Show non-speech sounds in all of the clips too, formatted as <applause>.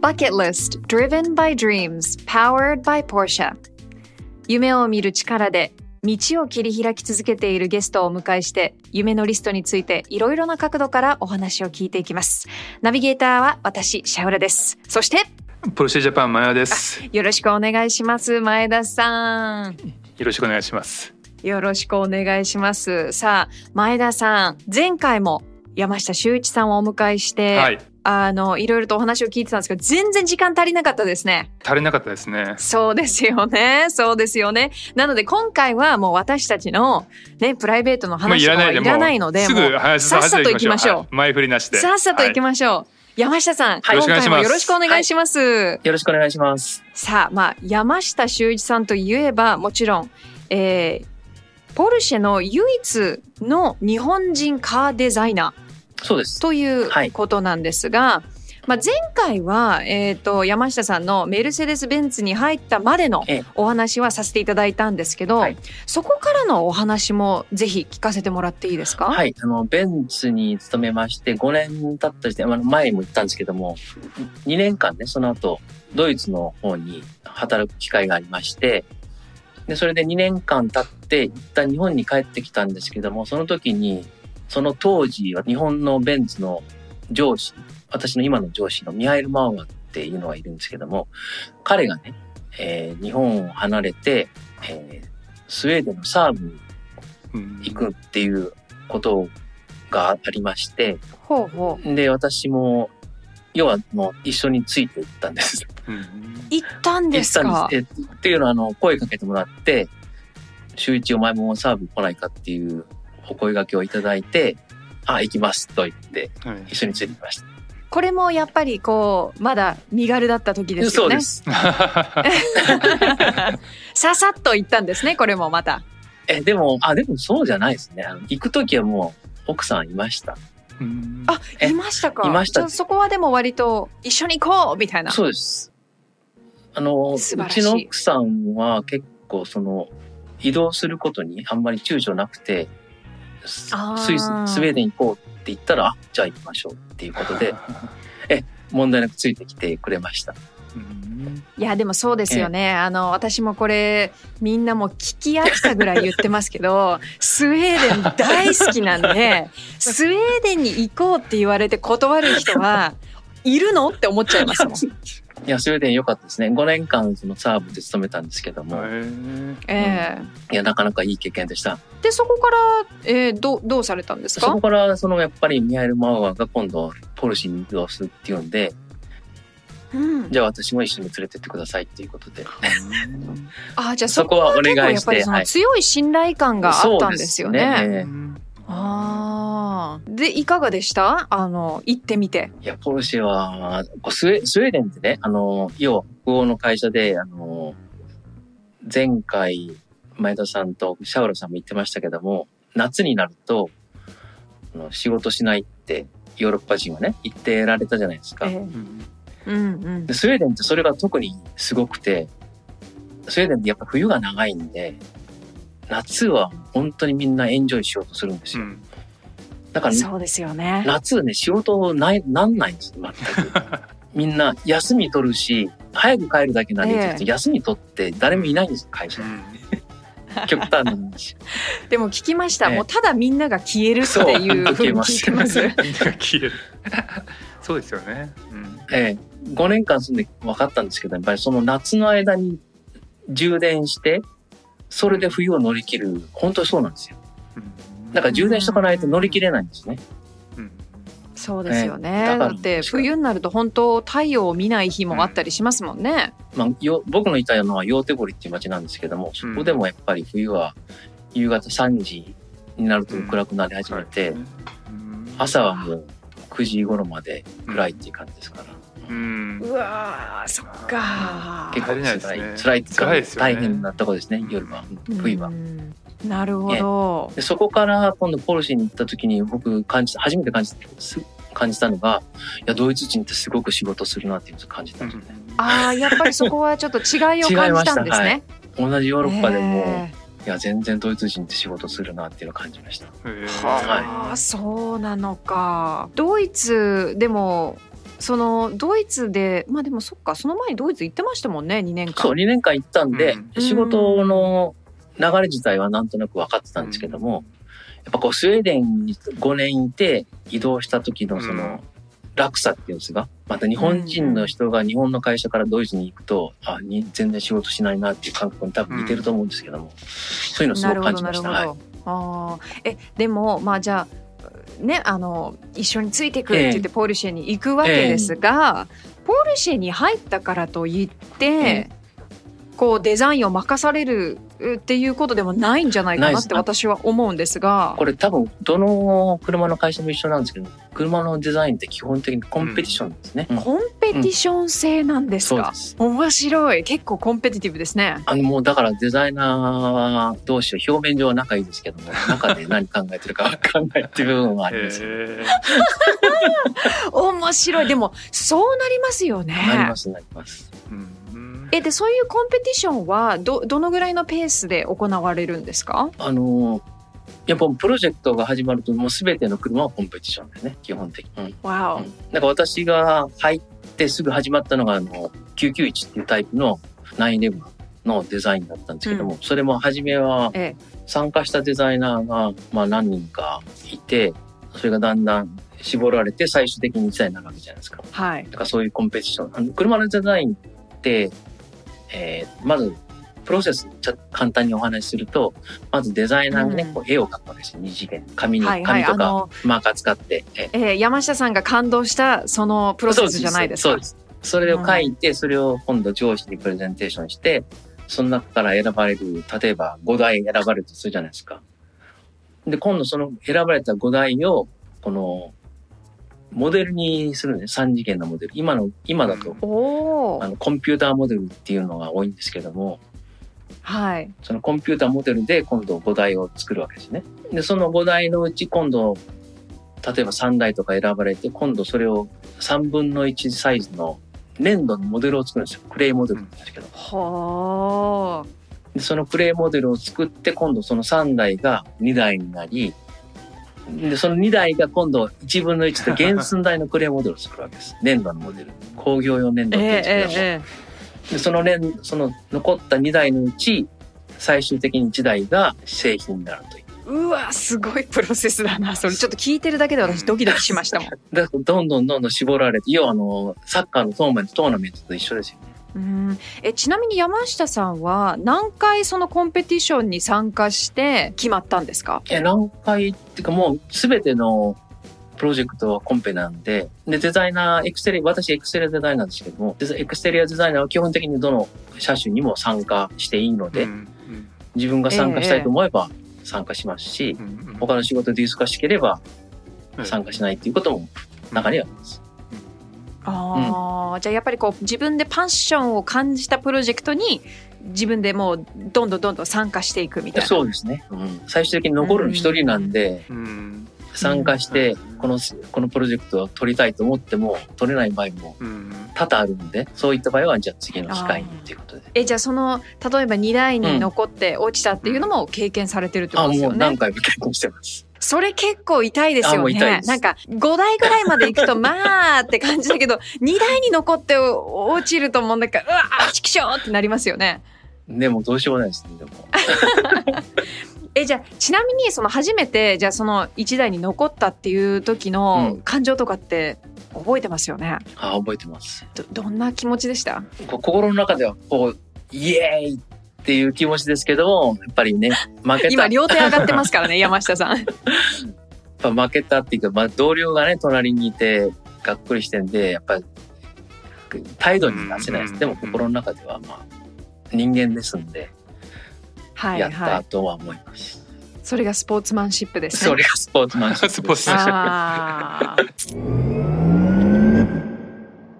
Bucket List Driven by Dreams Powered by Porsche 夢を見る力で道を切り開き続けているゲストをお迎えして夢のリストについていろいろな角度からお話を聞いていきますナビゲーターは私シャウラですそしてポルシェジャパンマヤです。よろしくお願いします前田さんよろしくお願いします。よろしくお願いしますさあ前田さん前回も山下修一さんをお迎えして、はい、あのいろいろとお話を聞いてたんですけど全然時間足りなかったですね足りなかったですね。そうですよね。そうですよね。なので今回はもう私たちのね、プライベートのもう話はいらないので、すぐもう話さっさと行きましょうはい前振りなしう。で。さっさと行きまましょう。山下さん、はい今回もよよろしくお願いします。よろしくお願いします。さあ、まあ、山下修一さんといえば、もちろん、えー、ポルシェの唯一の日本人カーデザイナー。そうです。というはいことなんですが、まあ、前回は、えー、と山下さんのメルセデス・ベンツに入ったまでのええお話はさせていただいたんですけど、はいそこからのお話もぜひ聞かせてもらっていいですか、はい。あの、ベンツに勤めまして、5年経った時点、あの前にも言ったんですけども、2年間ね、その後、ドイツの方に働く機会がありまして、で、それで2年間経って、一旦日本に帰ってきたんですけども、その時に、その当時は日本のベンツの上司、私の今の上司のミハイル・マウアっていうのがいるんですけども、彼がね、えー日本を離れて、えースウェーデンのサーブにうん行くっていうことがありまして、で、私も、要はもう一緒について行ったんです。うん行ったんですか？行ったんです。えっていうのは、あの、声かけてもらって、週一お前もサーブ来ないかっていうお声掛けをいただいて、あ、行きますと言って、はい一緒についてきました。これもやっぱりこうまだ身軽だった時ですよねそうです。<laughs> <laughs> ささっと行ったんですねこれもまたえ、でも、あ、でもそうじゃないですね。あの行くときはもう奥さんいました。うん。あえいましたか。いました。そこはでも割と一緒に行こうみたいな。そうです。あの、うちの奥さんは結構その、移動することにあんまり躊躇なくて、スイス、スウェーデン行こうって言ったら、あ、じゃあ行きましょうっていうことで、<laughs> 問題なくついてきてくれました。うんいやでもそうですよね、あの私もこれみんなもう聞き飽きたぐらい言ってますけど <laughs> スウェーデン大好きなんで <laughs> スウェーデンに行こうって言われて断る人はいるの？って思っちゃいますもん。いや、スウェーデン良かったですね。5年間そのサーブで勤めたんですけども、へーええ。いや、なかなかいい経験でした。でそこから、えー、どうどうされたんですか？そこから、その、やっぱりミハエル・マウアーが今度、ポルシェに移動するっていうんで、うん、じゃあ私も一緒に連れてってくださいっていうことで。あじゃあそそこはお願いやっぱりそのしてはい強い信頼感があったんですよね。そうですねうんああでいかがでした？あの行ってみて。いや、ポルシェは、スウェスウェーデンってね、あの、要は、北欧の会社で、あの、前回、前田さんとシャウラさんも言ってましたけども、夏になると、あの仕事しないって、ヨーロッパ人はね、言ってられたじゃないですか。ええうんうんスウェーデンってそれが特にすごくて、スウェーデンってやっぱ冬が長いんで、夏は本当にみんなエンジョイしようとするんですよ。うんだから、そうですよね。夏ね、仕事ない、なんないんですよ、全く。<laughs> みんな休み取るし、早く帰るだけなんで、ええ休み取って誰もいないんですよ、会社に。極端な話。<laughs> でも聞きました、ええもうただみんなが消えるっていうふうに聞いてます。<laughs> みんなが消える。そうですよね。うん。ええ、5年間住んで分かったんですけど、やっぱりその夏の間に充電して、それで冬を乗り切る、本当にそうなんですよ。うんだから充電しとかないと乗り切れないんですね。うんそうですよね。ねだって冬になると本当太陽を見ない日もあったりしますもんね。まあ、よ僕のいたのは陽手堀っていう町なんですけども、そこでもやっぱり冬は夕方3時になると暗くなり始めて、うん朝はもう9時頃まで暗いっていう感じですから。うん。うわーそっか結構辛い、辛い辛いですよね大変なとこですね、夜は、冬はう。んなるほど。でそこから今度ポルシェに行った時に僕感じた、初めて感じす感じたのが、いや、ドイツ人ってすごく仕事するなっていうのを感じたんですよね。ああやっぱりそこはちょっと違いを感じたんですね。同じヨーロッパでも、へいや、全然ドイツ人って仕事するなっていうのを感じました。はあ、そうなのか。ドイツでもそのドイツでまあでもそっかその前にドイツ行ってましたもんね2年間。そう、2年間行ったんで、うん。仕事の流れ自体はなんとなく分かってたんですけども、やっぱこうスウェーデンに5年いて移動した時のその、うん。落差っていうんですか？また日本人の人が日本の会社からドイツに行くと、あに全然仕事しないなっていう感覚に多分似てると思うんですけども、そういうのをすごく感じました。はい。ああえでもまあじゃあねあの一緒についてくるって言ってポルシェに行くわけですが、ポルシェに入ったからといって、えこうデザインを任されるっていうことでもないんじゃないかなって私は思うんですが。これ多分どの車の会社も一緒なんですけど車のデザインって基本的にコンペティションですね。うん。コンペティション制なんですか？そうで、す。面白い。結構コンペティティブですね。あのもうだからデザイナー同士は表面上は仲いいですけども <laughs> 中で何考えてるか分かんないっていう部分はあります <laughs> 面白い。でもそうなりますよね。なりますなります。えでそういうコンペティションはどどのぐらいのペースで行われるんですか？あのやっぱプロジェクトが始まるともう全ての車はコンペティションだよね基本的に。うん。わうん。なんか私が入ってすぐ始まったのがあの991っていうタイプの911のデザインだったんですけども、それも初めはえ参加したデザイナーがまあ何人かいてそれがだんだん絞られて最終的に1台になるわけじゃないですか。はい。だからそういうコンペティション。あの車のデザインって、えーまずプロセスちょっと簡単にお話しするとまずデザイナーがね、うん。こう絵を描くわけですよ。二次元。紙に、はいはい。紙とかマーカー使って。えーえー山下さんが感動したそのプロセスじゃないですか？そうです。それを書いて、それを今度上司にプレゼンテーションして、その中から選ばれる、例えば5台選ばれるとするじゃないですか。で、今度その選ばれた5台を、この、モデルにするね。3次元のモデル。今の、今だと、あの、コンピューターモデルっていうのが多いんですけども、はいそのコンピューターモデルで今度5台を作るわけですね。で、その5台のうち今度、例えば3台とか選ばれて、今度それを3分の1サイズの粘土のモデルを作るんですよ。クレイモデルなんですけど。はでそのクレイモデルを作って、今度その3台が2台になり、で、その2台が今度1分の1と原寸大のクレイモデルを作るわけです。<laughs> 粘土のモデル。工業用粘あ土って言うですけども。ええでその連その残った2台のうち最終的に1台が製品になるという。うわすごいプロセスだなそれちょっと聞いてるだけで私ドキドキしましたもんだどんどんどんどん絞られて要はあのサッカーのトーナメントトーナメントと一緒ですよね。うん。えちなみに山下さんは何回そのコンペティションに参加して決まったんですか？え何回っていうかもう全てのプロジェクトはコンペなんででデザイナーエクステリア私エクステリアデザイナーですけどもデザエクステリアデザイナーは基本的にどの車種にも参加していいので、うん自分が参加したいと思えば参加しますし、うんうん。他の仕事で忙しければうん参加しないっていうことも中にはあります。あーじゃあやっぱりこう自分でパッションを感じたプロジェクトに自分でもうどんどんどんどん参加していくみたいな。そうですね。うん、最終的に残るの一人なんで、うん参加してうんこのこのプロジェクトを取りたいと思っても取れない場合もうん多々あるのでそういった場合はじゃあ次の機会にっていうことで。えじゃあその例えば2台に残って落ちたっていうのも経験されてるってこあとですよね。もう何回も経験してます。それ結構痛いですあよね。なんか5台ぐらいまで行くとまあって感じだけど <laughs> 2台に残って落ちるともうなんかうわーチキショーってなりますよね。でもどうしようもないですね。でも <laughs> えじゃあちなみにその初めてじゃあその一台に残ったっていう時のうん感情とかって覚えてますよね？あ覚えてます。どどんな気持ちでした？心の中ではこうイエーイっていう気持ちですけどもやっぱりね負けた今両手上がってますからね <laughs> 山下さん。やっぱ負けたっていうか、まあ、同僚がね隣にいてがっくりしてんでやっぱり態度に出せないです。うんでも心の中ではまあ人間ですんではいやったはい。とは思います。それがスポーツマンシップですね。それがスポーツマンシップです。スポーツマンシップ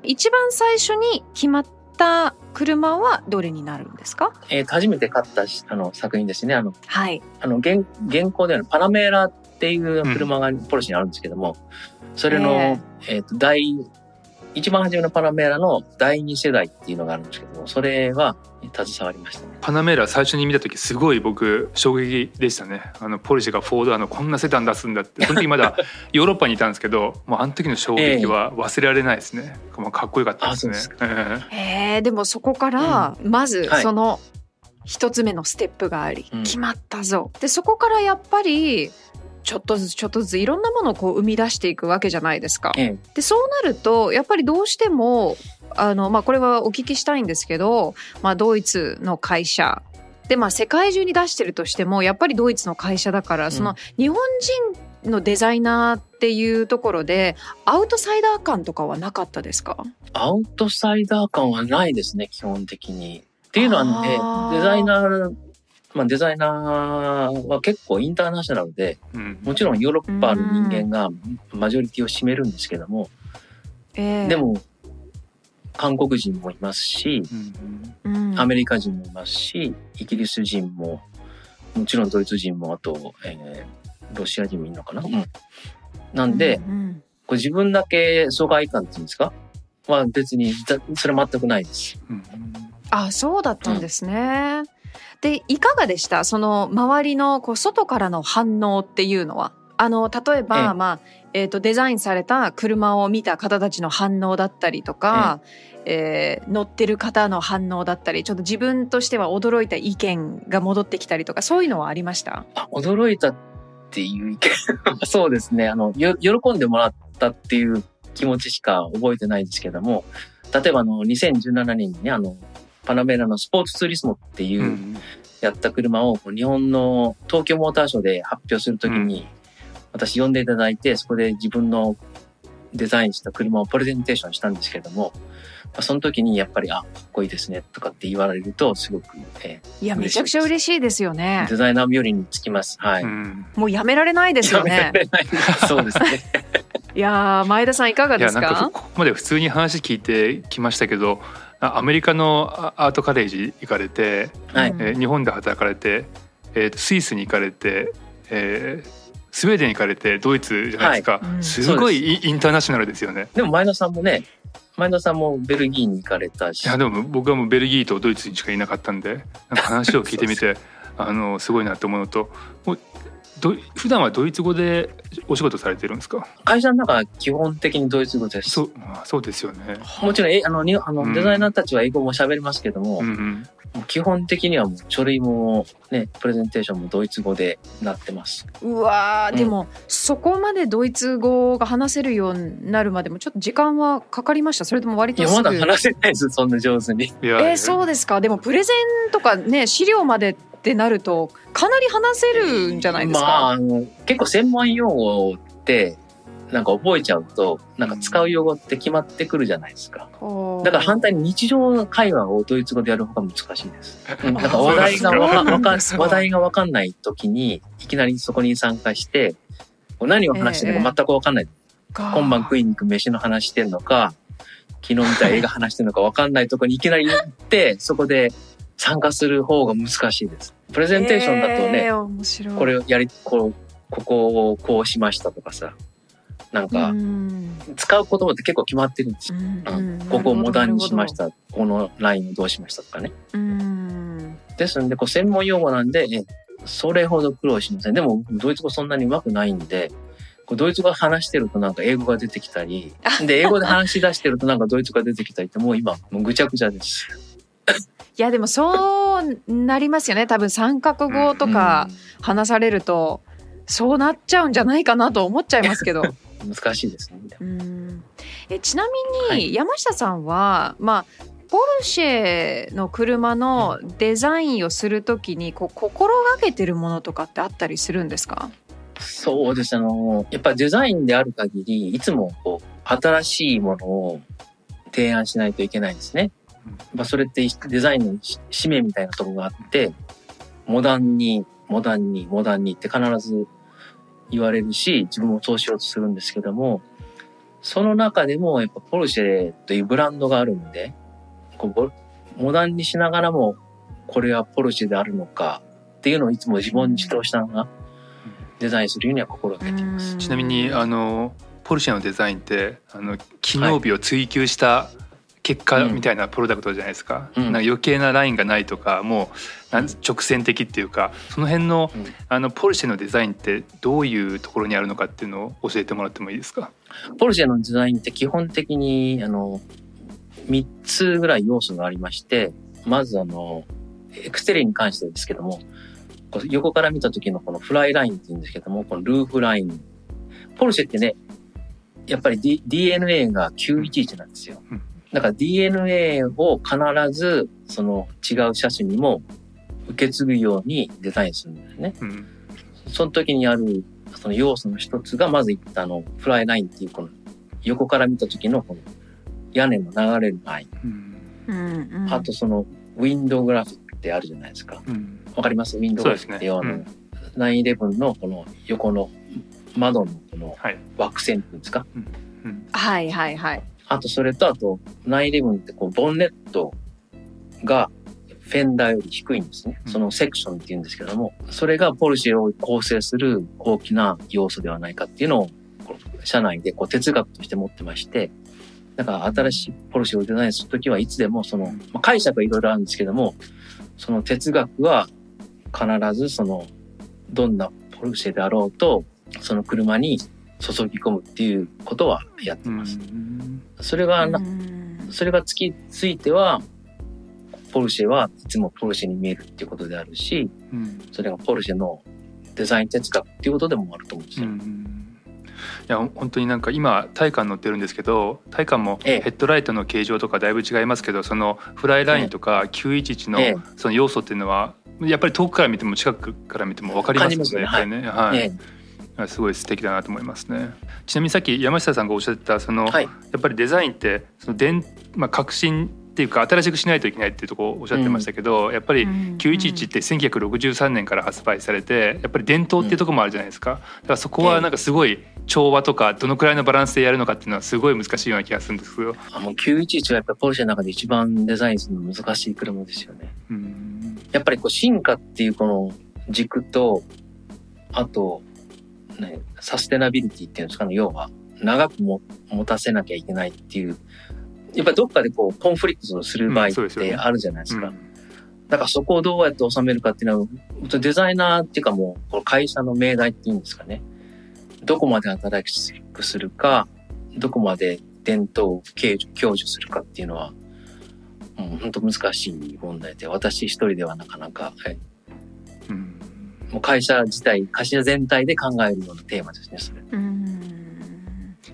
一番最初に決まった車はどれになるんですか？えーと初めて買ったしあの作品ですね。あのはい。あの現現行ではパナメーラっていう車がポルシェにあるんですけども、それの、えーと第一番初めのパナメーラの第二世代っていうのがあるんですけどもそれは携わりましたね。パナメラ最初に見た時すごい僕衝撃でしたね。あのポルシェがフォードあのこんなセダン出すんだって。その時まだ <laughs> ヨーロッパにいたんですけどもうあの時の衝撃は忘れられないですね、もうかっこよかったですね。えへえでもそこからまずはい。その一つ目のステップがあり、うん。決まったぞ。でそこからやっぱりちょっとずつちょっとずついろんなものをこう生み出していくわけじゃないですか。ええ。でそうなるとやっぱりどうしてもあの、まあ、これはお聞きしたいんですけど、まあ、ドイツの会社。で、まあ、世界中に出してるとしてもやっぱりドイツの会社だから、ん。その日本人のデザイナーっていうところでアウトサイダー感とかはなかったですか？アウトサイダー感はないですね基本的に。っていうのはねデザイナーまあ、デザイナーは結構インターナショナルでうん。もちろんヨーロッパの人間がマジョリティを占めるんですけども、ええ。でも韓国人もいますしうんうん。アメリカ人もいますしイギリス人ももちろんドイツ人もあと、えーロシア人もいるのかな、うん、なんで、うんうん。これ自分だけ疎外感っていうんですか？は別にだそれ全くないです。うん。あそうだったんですね。でいかがでした？その周りのこう外からの反応っていうのは？あの例えば、ええ。まあえー、とデザインされた車を見た方たちの反応だったりとか、えー乗ってる方の反応だったりちょっと自分としては驚いた意見が戻ってきたりとかそういうのはありました？あ驚いたっていう意見そうですね。あのよ喜んでもらったっていう気持ちしか覚えてないですけども例えばあの2017年にねあのパナメラのスポーツツーリスモっていううん。やった車を日本の東京モーターショーで発表するときに、私呼んでいただいてそこで自分のデザインした車をプレゼンテーションしたんですけども、まあその時にやっぱり「あかっこいいですね」とかって言われるとすごく、えいやめちゃくちゃ嬉しいですよーね。デザイナー冥利につきます。はい。うん。もうやめられないですよね。そうですね。<laughs> いやー前田さんいかがですいやなんかかここまで普通に話聞いてきましたけどあアメリカのあアートカレッジ行かれて、はい。うんえー日本で働かれて、えーとスイスに行かれて、えースウェーデンに行かれてドイツじゃないですか、はい。うん。すごいイインターナショナルですよね。でも前田さんもね、前田さんもベルギーに行かれたし。い、やでも僕はもうベルギーとドイツにしかいなかったんでなんか話を聞いてみて <laughs> あのすごいなと思うのとど普段はドイツ語でお仕事されてるんですか？会社の中は基本的にドイツ語です。そうあそうですよね。もちろんえあのにあうんのデザイナーたちは英語も喋りますけども、うんうん基本的にはもう書類もねプレゼンテーションもドイツ語でなってます。うわーうんでも、そこまでドイツ語が話せるようになるまでもちょっと時間はかかりました？それとも割いやとすぐ？まだ話せないですそんな上手に。いやえーそうですかでもプレゼンとかね資料までってなるとかなり話せるんじゃないですか、まああの結構専門用語ってなんか覚えちゃうとなんか使う用語って決まってくるじゃないですか。ほうだから反対に日常の会話をドイツ語でやる方が難しいです。う <laughs> んなんかあ話題がわか話題がわかんない時にいきなりそこに参加して何を話してるか全くわかんない。か今晩食いに行く飯の話してんのか昨日見た映画話してんのかわかんないとこにいきなり行ってそこで参加する方が難しいです。プレゼンテーションだとね、えーこれをやりこうここをこうしましたとかさなんかうん使う言葉って結構決まってるんですよ。ここをモダンにしましたこのラインをどうしましたとかね。ですんでこう専門用語なんでえそれほど苦労しません。でもドイツ語そんなに上手くないんでドイツ語話してるとなんか英語が出てきたり <laughs> で英語で話し出してるとなんかドイツ語が出てきたりってもう今もうぐちゃぐちゃです。<laughs> いやでもそうなりますよね多分三角語とか話されると、そうなっちゃうんじゃないかなと思っちゃいますけど。<laughs> 難しいですね。うんえちなみに山下さんは、まあポルシェの車のデザインをするときにこう心がけてるものとかってあったりするんですか？そうですあのやっぱりデザインである限りいつもこう新しいものを提案しないといけないですね。まあ、それってデザインの使命みたいなところがあってモダンにモダンにモダンにって必ず言われるし自分もそうしようとするんですけどもその中でもやっぱポルシェというブランドがあるんでこうモダンにしながらもこれはポルシェであるのかっていうのをいつも自問自答したのがデザインするようには心がけています。ちなみにあのポルシェのデザインってあの機能美を追求した結果みたいなプロダクトじゃないですか,、なんか余計なラインがないとかもう直線的っていうかその辺の,、あのポルシェのデザインってどういうところにあるのかっていうのを教えてもらってもいいですか？ポルシェのデザインって基本的にあの3つぐらい要素がありましてまずあのエクステリに関してですけども横から見た時のこのフライラインって言うんですけどもこのルーフライン。ポルシェってねやっぱり、D、DNA が911なんですよ。だから DNA を必ずその違う車種にも受け継ぐようにデザインするんですね。うん、その時にあるその要素の一つがまず言ったあのフライラインっていうこの横から見た時のこの屋根の流れるライン。うん、あとそのウィンドウグラフってあるじゃないですか。わ、うん、かります？ウィンドウグラフって要は、ね、911のこの横の窓のこの枠線っていうんですか、はいはいはいあとそれとあと911ってこうボンネットがフェンダーより低いんですね。そのセクションって言うんですけども、それがポルシェを構成する大きな要素ではないかっていうのを、社内でこう哲学として持ってまして、だから新しいポルシェをデザインするときはいつでもその、まあ、解釈はいろいろあるんですけども、その哲学は必ずその、どんなポルシェであろうと、その車に注ぎ込むっていうことはやってます。それがな、それが突きついては、ポルシェはいつもポルシェに見えるっていうことであるし、それがポルシェのデザイン哲学っていうことでもあると思うんですよ。いや本当になんか今タイカン乗ってるんですけどタイカンもヘッドライトの形状とかだいぶ違いますけどそのフライラインとか911のその要素っていうのはやっぱり遠くから見ても近くから見ても分かりますよね。はい、ね。はいすごい素敵だなと思いますね。ちなみにさっき山下さんがおっしゃってたその、はい、やっぱりデザインってその伝、まあ、革新っていうか新しくしないといけないっていうところをおっしゃってましたけど、うん、やっぱり911って1963年から発売されてやっぱり伝統っていうところもあるじゃないですか。だからそこはなんかすごい調和とかどのくらいのバランスでやるのかっていうのはすごい難しいような気がするんですけど。あの911はやっぱポルシェの中で一番デザインするの難しい車ですよね。うん、やっぱりこう進化っていうこの軸とあとね、サステナビリティっていうんですかね、要は、長くも持たせなきゃいけないっていう、やっぱりどっかでこう、コンフリクトする場合ってあるじゃないですか。うん。だからそこをどうやって収めるかっていうのは、デザイナーっていうかもう、この会社の命題っていうんですかね。どこまで新しくするか、どこまで伝統を享受するかっていうのは、うん、本当難しい問題で、私一人ではなかなか、もう会社自体、会社全体で考えるようなテーマですね、それ。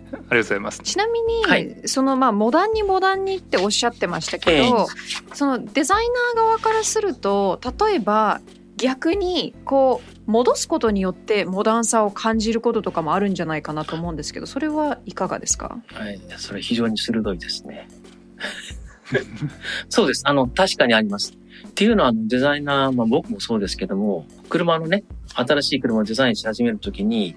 ありがとうございます。ちなみに、はい、そのまあモダンにモダンにっておっしゃってましたけど、えー、そのデザイナー側からすると例えば逆にこう戻すことによってモダンさを感じることとかもあるんじゃないかなと思うんですけどそれはいかがですか？はい。それ非常に鋭いですね。<laughs> そうです。あの確かにあります。っていうのはデザイナー、まあ、僕もそうですけども車のね新しい車をデザインし始めるときに、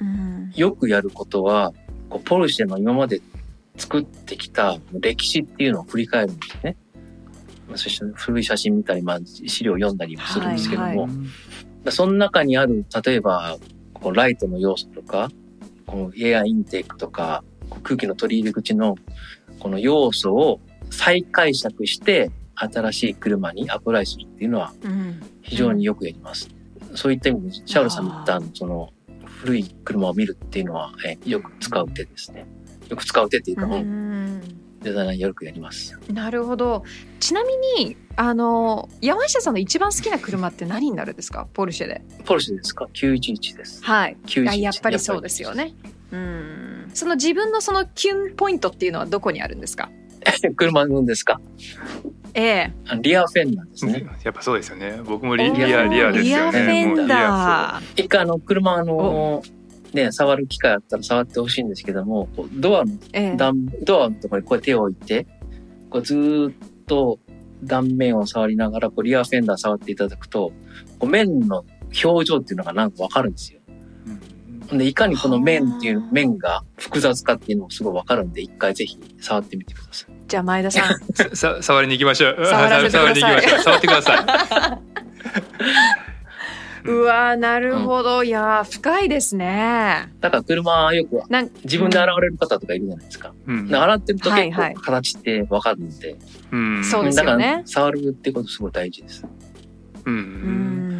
うん、よくやることはこうポルシェの今まで作ってきた歴史っていうのを振り返るんですね。そして古い写真見たり、まあ、資料読んだりもするんですけども、はいはい、その中にある例えばこうライトの要素とかこのエアインテークとか空気の取り入れ口のこの要素を再解釈して新しい車にアプライするっていうのは非常によくやります。うん、そういった意味で、シャウルさんの言ったその古い車を見るっていうのは、えよく使う手ですね。よく使う手っていうか、うん、デザイナーよくやります。なるほどちなみにあの山下さんの一番好きな車って何になるんですか？ポルシェでポルシェですか ?911 です。はい911あやっぱりそうですよ。ねうんその自分のそのキュンポイントっていうのはどこにあるんですか？<laughs> 車のですか？ええ。あリアフェンダーですね。やっぱそうですよね。僕もリリアリアですリアよねフェンダー一回あの車あのね触る機会あったら触ってほしいんですけどもドアのええ。断ドアのところにこう手を置いてこうずーっと断面を触りながらこうリアフェンダー触っていただくとこう面の表情っていうのがなんかわかるんですよ。うん。でいかにこの面っていうはあ。面が複雑かっていうのもすごいわかるんで一回ぜひ触ってみてください。じゃあ前田さん。<laughs> ささ触りに行きましょう。触らせてください。触りに行きましょう。<laughs> <laughs> 触ってくださうわーなるほど、いやー深いですね。だから車よくなん自分で洗われる方とかいるじゃないですか。い、うん。で洗ってると結はいはい。構形ってわかるんで、うん。そうですだかよねら触るってことすごい大事です。うん。ううんん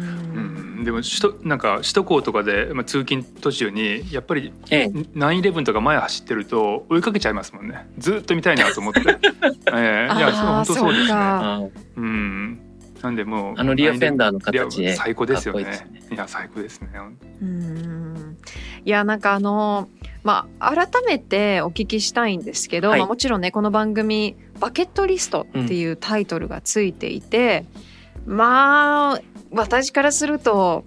でも首都なんか首都高とかで、まあ、通勤途中にやっぱりええ、911とか前走ってると追いかけちゃいますもんね。ずっと見たいなと思って、<laughs> ええ。いや本当そうですね。うん。なんでもうあのリアフェンダーの形で最高ですよね。ね。いや最高ですねうん。いやなんかあのまあ改めてお聞きしたいんですけど、はい。まあ、もちろんねこの番組「バケットリスト」っていうタイトルがついていて、まあ私からすると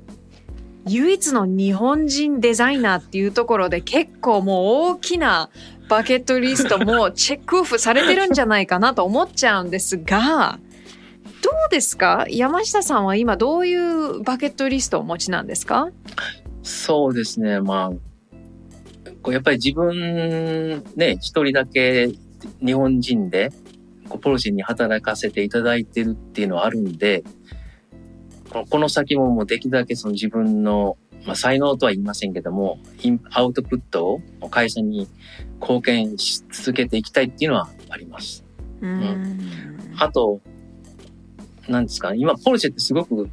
唯一の日本人デザイナーっていうところで結構もう大きなバケットリストもチェックオフされてるんじゃないかなと思っちゃうんですがどうですか？山下さんは今どういうバケットリストをお持ちなんですか？そうですね、まあ、やっぱり自分ね、一人だけ日本人でこうポルシェに働かせていただいてるっていうのはあるんで、この先ももうできるだけその自分の、まあ、才能とは言いませんけども、インアウトプットを会社に貢献し続けていきたいっていうのはあります。うんあと、なんですかね、今、ポルシェってすごく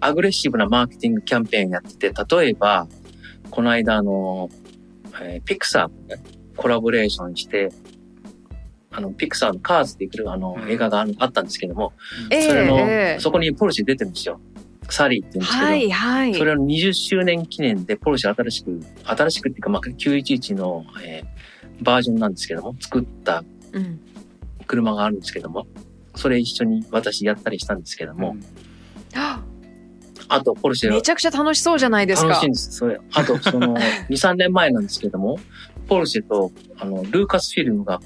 アグレッシブなマーケティングキャンペーンやってて、例えば、この間、あの、えーピクサーとね、コラボレーションして、あの、ピクサーのカーズっていうあのうん映画がああったんですけども、えそれの、えそこにポルシェ出てるんですよ。サリーって言うんですけど、はいはい。それの20周年記念でポルシェ新しく、新しくっていうか、まあ、911の、えーバージョンなんですけども、作ったうん車があるんですけども、それ一緒に私やったりしたんですけども、ああとポルシェめちゃくちゃ楽しそうじゃないですか。楽しいんです。それ、あとその、<laughs> 2、3年前なんですけども、ポルシェと、あの、ルーカスフィルムが、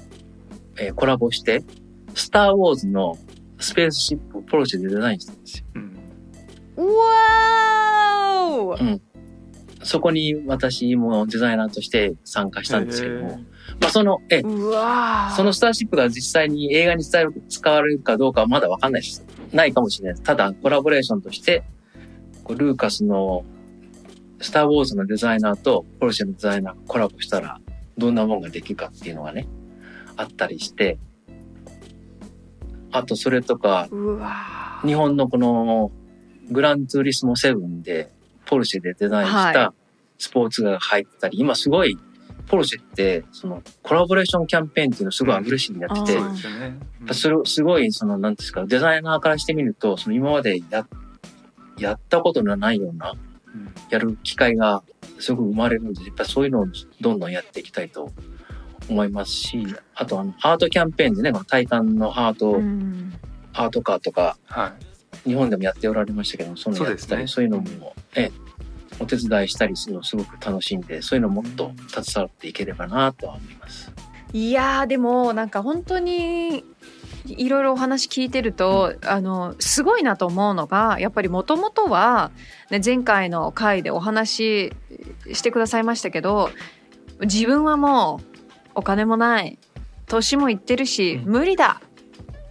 えーコラボして、スターウォーズのスペースシップをポルシェでデザインしたんですよ。うん。うわーそこに私もデザイナーとして参加したんですけども、まあその、え、そのスターシップが実際に映画に伝える使われるかどうかはまだわかんないです。ないかもしれないです。ただ、コラボレーションとして、こうルーカスのスター・ウォーズのデザイナーとポルシェのデザイナーがコラボしたら、どんなもんができるかっていうのがね、あったりして、あとそれとか、日本のこのグランツーリスモ7でポルシェでデザインしはたスポーツが入ってたり、今すごいポルシェってそのコラボレーションキャンペーンっていうのをすごいアグレッシブにやってて、そうですよね。うん。それをすごいそのなんですかデザイナーからしてみるとその今までややったことのないようなうん。やる機会がすごく生まれるのでやっぱそういうのをどんどんやっていきたいと思いますしあとあのアートキャンペーンでねこのタイタンのアート、うん。アートカーとかはい。日本でもやっておられましたけども、そういうのやってたり、そう,、そういうのも、ええ、お手伝いしたりするのすごく楽しんで、そういうのもっと携わっていければなとは思います。いやーでもなんか本当にいろいろお話聞いてると、あのすごいなと思うのがやっぱりもともとは、ね、前回の回でお話ししてくださいましたけど自分はもうお金もない。年もいってるし、うん。無理だ。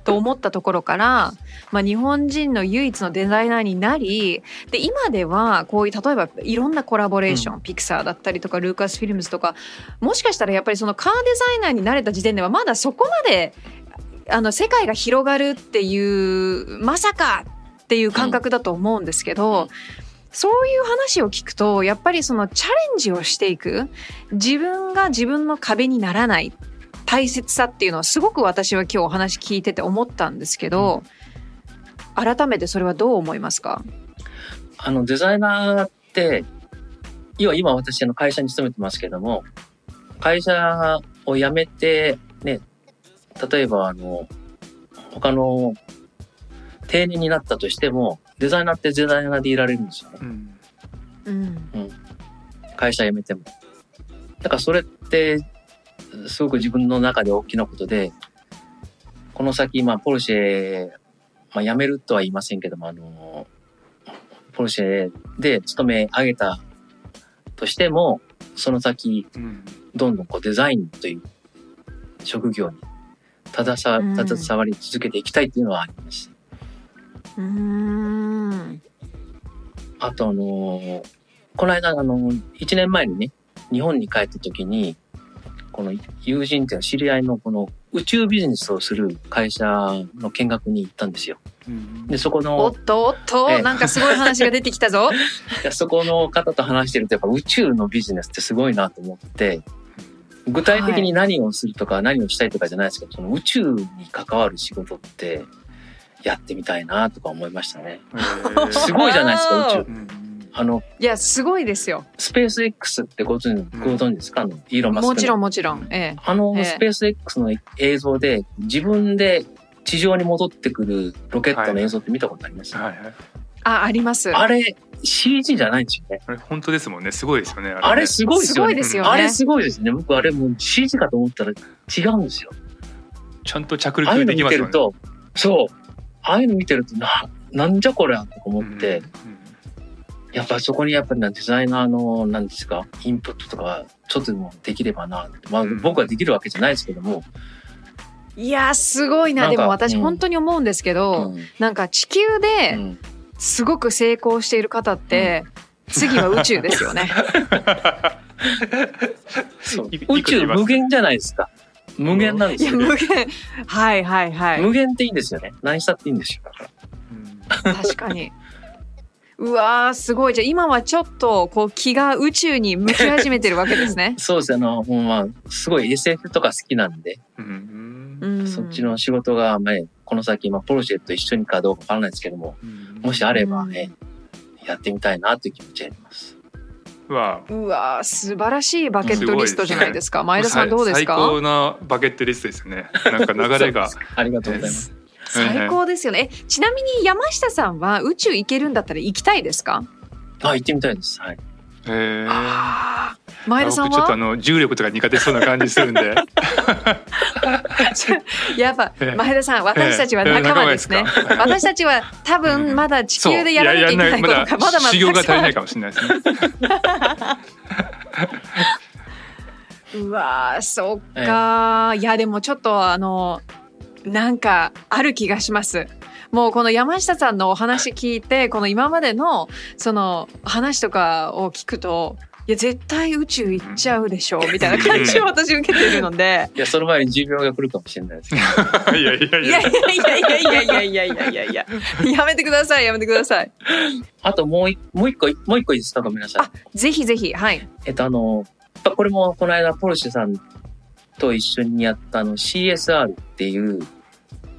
と思ったところから、まあ、日本人の唯一のデザイナーになりで今ではこういう例えばいろんなコラボレーション、ピクサーだったりとかルーカスフィルムズとかもしかしたらやっぱりそのカーデザイナーになれた時点ではまだそこまであの世界が広がるっていうまさかっていう感覚だと思うんですけど、うんそういう話を聞くとやっぱりそのチャレンジをしていく自分が自分の壁にならない大切さっていうのはすごく私は今日お話聞いてて思ったんですけど、改めてそれはどう思いますか？あの、デザイナーって、今、今私の会社に勤めてますけども、会社を辞めて、ね、例えばあの、他の定年になったとしても、デザイナーってデザイナーでいられるんですよね。うんうん会社辞めても。だからそれって、すごく自分の中で大きなことで、この先、まあ、ポルシェ、まあ、辞めるとは言いませんけども、あの、ポルシェで勤め上げたとしても、その先、うんどんどんこうデザインという職業に携さうん携わり続けていきたいっていうのはあります。うーんあとあのこの間あの1年前にね日本に帰った時にこの友人っていうのは知り合いのこの宇宙ビジネスをする会社の見学に行ったんですよ。うんでそこおのっとおっと、ええなんかすごい話が出てきたぞ。<laughs> いやそこの方と話してるとやっぱ宇宙のビジネスってすごいなと思って具体的に何をするとか何をしたいとかじゃないですけど、その宇宙に関わる仕事ってやってみたいなとか思いましたね。すごいじゃないですか宇宙。うんあのいやすごいですよ。スペース X ってご存知ご存知ですか？あのイーロン・マスクのもちろんもちろん。ええあのええスペース X の映像で自分で地上に戻ってくるロケットの映像って見たことあります、はいはいああります。あれ CG じゃないんですよね。あれ本当ですもんねすごいですよねあれねすごいですよね。あれすごいですね。僕あれもう CG かと思ったら違うんですよ。ちゃんと着陸できますよねてると、そう。ああいうの見てるとな、なんじゃこりゃとか思って、やっぱりそこにやっぱりなデザイナーの、なんですか、インプットとか、ちょっとでもできればなって。まあうん僕はできるわけじゃないですけども、いやすごいな。でも私うん本当に思うんですけど、うんなんか地球うでんすごく成功している方って、次は宇宙ですよね。<laughs> 宇宙無限じゃないですか。無限なんでいやすよ。無限。はいはいはい。無限っていいんですよね。何したっていいんですよ。うん確かに。うわーすごいじゃあ今はちょっとこう気が宇宙に向き始めてるわけですね。<laughs> そうですあの、もうまあ、すごい SF とか好きなんで、うんうん、そっちの仕事が、まあ、この先、まあ、ポルシェと一緒にかどうかわからないですけども、うんもしあればね、やってみたいなという気持ちがあります。わあうわー素晴らしいバケットリストじゃないですか。前田さんどうです最か？高なバケットリストですよねなんか流れが <laughs> ありがとうございます。最高ですよね。えちなみに山下さんは宇宙行けるんだったら行きたいですか？あ、行ってみたいです。はい。へーああ。前田さんちょっとあの重力とか苦手そうな感じするんで。<laughs> やっぱええ。前田さん私たちは仲間ですね。ええ。私たちは多分まだ地球でやらなきゃいけないことがまだまだ修行が足りないたかもしれないですね。うわーそっか、いやでもちょっとあのなんかある気がします。もうこの山下さんのお話聞いてこの今までのその話とかを聞くといや絶対宇宙行っちゃうでしょうみたいな感じを私受けてるので。いや、その前に寿命が来るかもしれないですけど。いやいやいやいやいやいやいやいやいやいやめてくださいやめてください。あともう一もう一個、もう一個いいですかごめんなさいあ。ぜひぜひはい。えっと、あの、これもこの間、ポルシェさんと一緒にやったあの CSR っていう、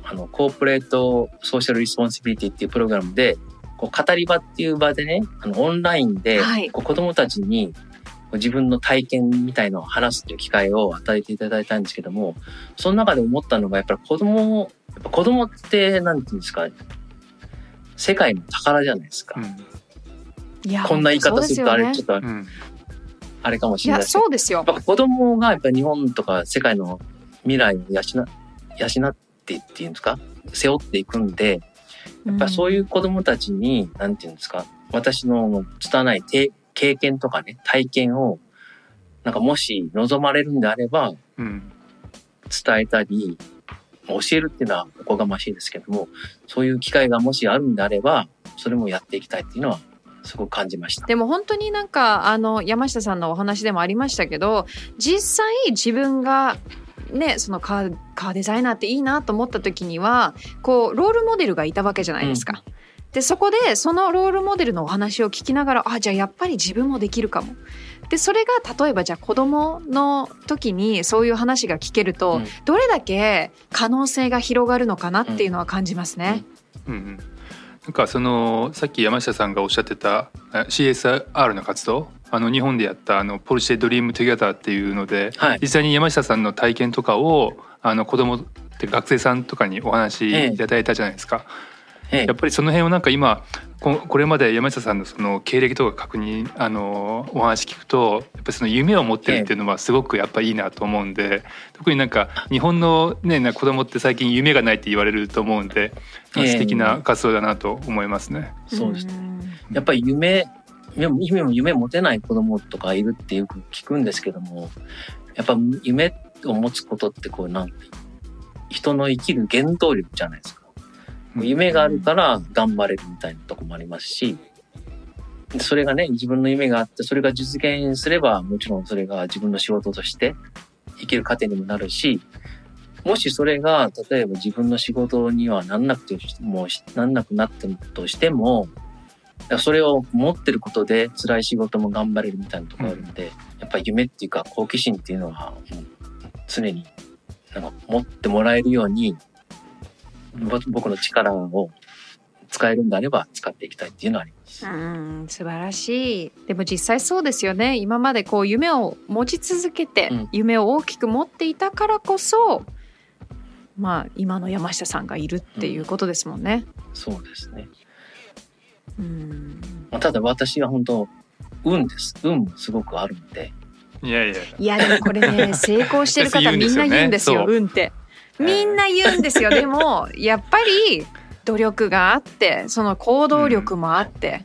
あの、 corporate social responsibility っていうプログラムで、こう語り場っていう場でね、あの、オンラインで、はい。こう子供たちに自分の体験みたいのを話すっていう機会を与えていただいたんですけども、その中で思ったのが、やっぱり子供、やっぱ子供って、なんていうんですか、世界の宝じゃないですか。いやこんな言い方するとあれ、ちょっとうん。うんあれかもしいやれない。ですけどそうですよ。やっぱ子供がやっぱり日本とか世界の未来を養養ってっていうんですか背負っていくんでやっぱりそういう子供たちに、なんていうんですか私の拙いて経験とかね体験をなんかもし望まれるんであればうん伝えたり教えるっていうのはおこがましいですけどもそういう機会がもしあるんであればそれもやっていきたいっていうのはすごく感じました。でも本当になんかあの山下さんのお話でもありましたけど実際自分がねそのカーカーデザイナーっていいなと思った時にはこうロールモデルがいたわけじゃないですか。でそこでそのロールモデルのお話を聞きながらあじゃあやっぱり自分もできるかも。ででそれが例えばじゃあ子供の時にそういう話が聞けると、うんどれだけ可能性が広がるのかなっていうのは感じますね。うんうん、なんかそのさっき山下さんがおっしゃってたえ CSR の活動？あの日本でやったあのポルシェドリームトゥゲザーっていうので、はい。実際に山下さんの体験とかをあの子供って学生さんとかにお話しいただいたじゃないですか。ええ。やっぱりその辺をなんか今ここれまで山下さんのその経歴とか確認あのお話聞くとやっぱりその夢を持ってるっていうのはすごくやっぱいいなと思うんで特になんか日本のねな子供って最近夢がないって言われると思うんで、素敵な活動だなと思いますね。そうですね。んやっぱり夢、夢夢も夢持てない子供とかいるってよく聞くんですけども、やっぱ夢を持つことってこうなんて、人の生きる原動力じゃないですか。夢があるから頑張れるみたいなとこもありますし、それがね、自分の夢があって、それが実現すれば、もちろんそれが自分の仕事として生きる糧にもなるし、もしそれが、例えば自分の仕事にはなんなくても、なんなくなったとしても、それを持ってることで辛い仕事も頑張れるみたいなところあるんで、やっぱり夢っていうか好奇心っていうのは、常になんか持ってもらえるように、僕の力を使えるんであれば使っていきたいっていうのはあります。うん素晴らしいでも実際そうですよね今までこう夢を持ち続けて、うん夢を大きく持っていたからこそまあ今の山下さんがいるっていうことですもんね。そうですね。うんまあただ私は本当運です。運もすごくあるんで、いやいやいやでもこれね成功してる方 <laughs> みんな言うんですよそう運って。みんな言うんですよでもやっぱり努力があってその行動力もあって、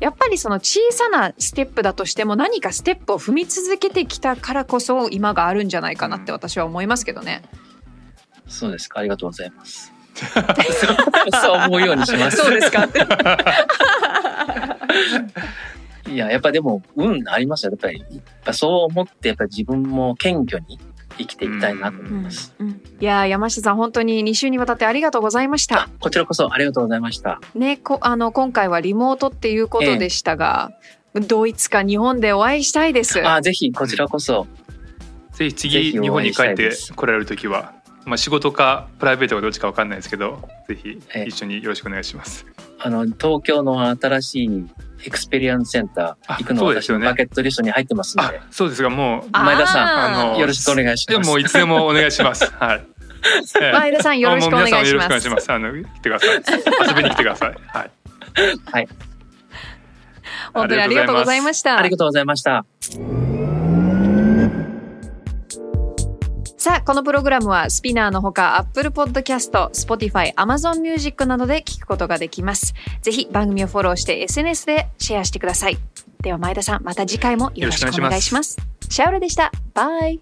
やっぱりその小さなステップだとしても何かステップを踏み続けてきたからこそ今があるんじゃないかなって私は思いますけどね。そうですか。ありがとうございます。<laughs> そう思うようにします。そうですか。<laughs> いや、やっぱでも、運ありますよ。やっぱり、やっぱそう思って、やっぱり自分も謙虚に生きていきたいなと思います。うんいやー山下さん本当に2週にわたってありがとうございました。こちらこそありがとうございました。ねこあの今回はリモートっていうことでしたが、ドイツか日本でお会いしたいです。あ、ぜひ、こちらこそ。ぜひ次日本に帰って来られる時は、まあ、仕事かプライベートかどっちかわかんないですけどぜひええ一緒によろしくお願いします。あの、東京の新しいエクスペリアンスセンタあー行くのそうですよね私のバケットリストに入ってますのあで、そうですがもう前田さんあのよろしくお願いします。でもいつでもお願いします。<laughs> はい。え <laughs> え前田さんよろしくお願いしもう皆さんよろますしくお願いし。ます。あの来てください。遊びに来てください。はい。本当にありがとうございましたあり。がとうございました。さあ、このプログラムは SPINEAR のほか Apple Podcast、Spotify、Amazon Music などで聞くことができます。ぜひ番組をフォローして SNS でシェアしてください。では前田さん、また次回もよろしくお願いします。シャウルでした。 Bye。